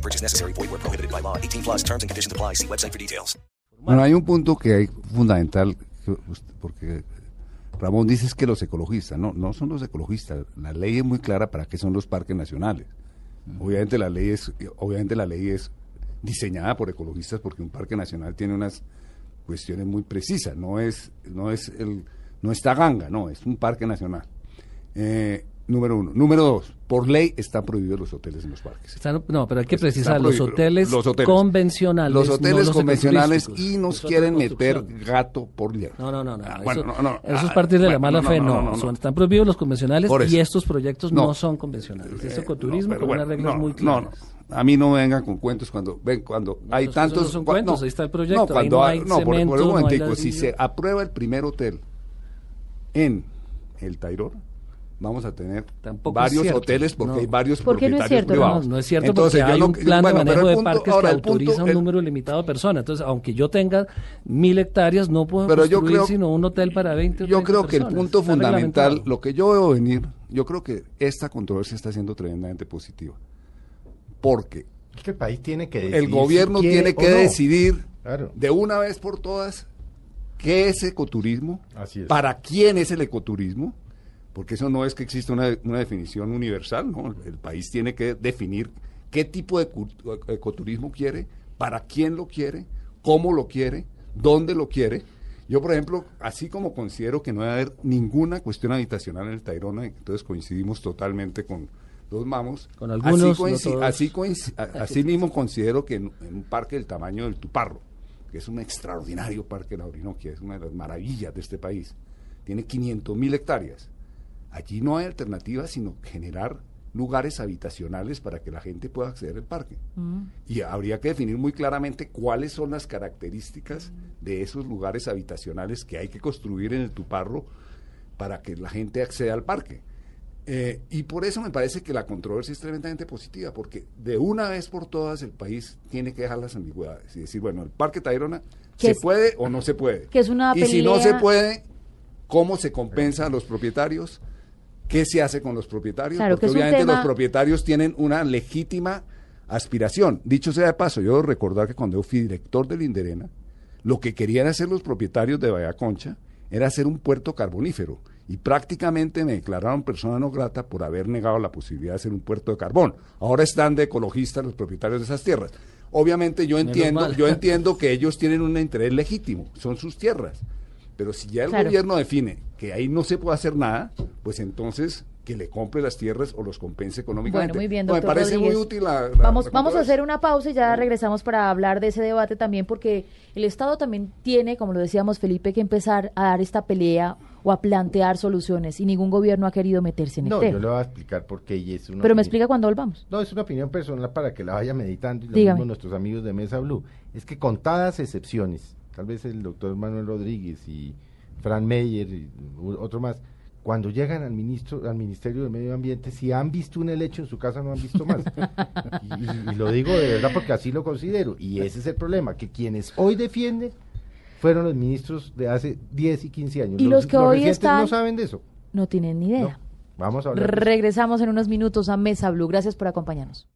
No purchase necessary. Void where prohibited by law. 18 plus terms and conditions apply. See website for details. Bueno, hay un punto que hay fundamental, que us- porque Ramón dice es que los ecologistas, no, no son los ecologistas. La ley es muy clara para qué son los parques nacionales. Obviamente la ley es, obviamente la ley es diseñada por ecologistas porque un parque nacional tiene unas cuestiones muy precisas. No es, no es el, no está ganga, no, es un parque nacional. Eh, número uno. Número dos. Por ley están prohibidos los hoteles en los parques. Están- no, pero hay que Está precisar, los hoteles, Los hoteles. convencionales. Los hoteles convencionales y nos es quieren meter gato por liebre. No, no, no, no. Ah, eso, bueno, no, no. eso es Ah, partir de la bueno, mala fe, no. Son- están prohibidos los convencionales y estos proyectos no, son convencionales. Es Eh, ecoturismo no, pero con bueno, unas reglas no, muy no, claras. no. A mí no me vengan con cuentos cuando ven cuando hay tantos son cua- cuentos, ahí está el proyecto, No, cuando hay- no, por- un momentico, si se aprueba el primer hotel en el Tayrona, vamos a tener Tampoco varios hoteles porque No. hay varios ¿Por qué no es propietarios cierto, privados. No, no es cierto Entonces, porque yo hay no- un plan bueno, de manejo de parques que el punto- autoriza un el- número limitado de personas. Entonces, aunque yo tenga mil hectáreas, no puedo Pero yo construir creo- sino un hotel para 20 o Yo 30 creo que el punto Está fundamental, lo que yo veo venir, yo creo que esta controversia está siendo tremendamente positiva. Porque Es que el país tiene que decidir. el gobierno si tiene que no. decidir Claro. de una vez por todas qué es ecoturismo, Así es. para quién es el ecoturismo, porque eso no es que exista una, una definición universal, ¿no? El país tiene que definir qué tipo de cu- ecoturismo quiere, para quién lo quiere, cómo lo quiere, dónde lo quiere. Yo, por ejemplo, así como considero que no debe haber ninguna cuestión habitacional en el Tayrona, entonces coincidimos totalmente con los mamos. Con algunos, así, coinci- no así coinci- a- así mismo considero que en, en un parque del tamaño del Tuparro, que es un extraordinario parque de la Orinoquia, es una de las maravillas de este país, tiene 500 mil hectáreas. Allí no hay alternativa sino generar lugares habitacionales para que la gente pueda acceder al parque. Y habría que definir muy claramente cuáles son las características de esos lugares habitacionales que hay que construir en el Tuparro para que la gente acceda al parque. Eh, y por eso me parece que la controversia es tremendamente positiva, porque de una vez por todas el país tiene que dejar las ambigüedades y decir, bueno, el Parque Tayrona se es- puede o no se puede. que es una y si no se puede, ¿cómo se compensa a los propietarios? ¿Qué se hace con los propietarios? Claro, que porque obviamente tema- los propietarios tienen una legítima aspiración. Dicho sea de paso, yo debo recordar que cuando yo fui director del Inderena, lo que querían hacer los propietarios de Bahía Concha era hacer un puerto carbonífero. Y prácticamente me declararon persona no grata por haber negado la posibilidad de hacer un puerto de carbón. Ahora están de ecologistas los propietarios de esas tierras. Obviamente yo entiendo, yo entiendo que ellos tienen un interés legítimo, son sus tierras. Pero si ya el Claro. gobierno define que ahí no se puede hacer nada, pues entonces que le compre las tierras o los compense económicamente. Bueno, muy bien, No, doctor Me parece Rodríguez. muy útil la, la- vamos, la vamos a hacer una pausa y ya regresamos para hablar de ese debate también, porque el Estado también tiene, como lo decíamos Felipe, que empezar a dar esta pelea o a plantear soluciones y ningún gobierno ha querido meterse en el No, tema. yo le voy a explicar por qué y es una Pero me opinión- explica cuando volvamos. No, es una opinión personal para que la vaya meditando y lo Dígame. mismo nuestros amigos de Mesa Blue. Es que contadas excepciones, tal vez el doctor Manuel Rodríguez y Fran Meyer y otro más, cuando llegan al ministro, al Ministerio del Medio Ambiente, si han visto un helecho en su casa no han visto más. y, y lo digo de verdad porque así lo considero. Y ese es el problema, que quienes hoy defienden fueron los ministros de hace 10 y 15 años. Y los que hoy recientes están- no saben de eso. No tienen ni idea. No. Vamos a hablar. de. Regresamos en unos minutos a Mesa Blue. Gracias por acompañarnos.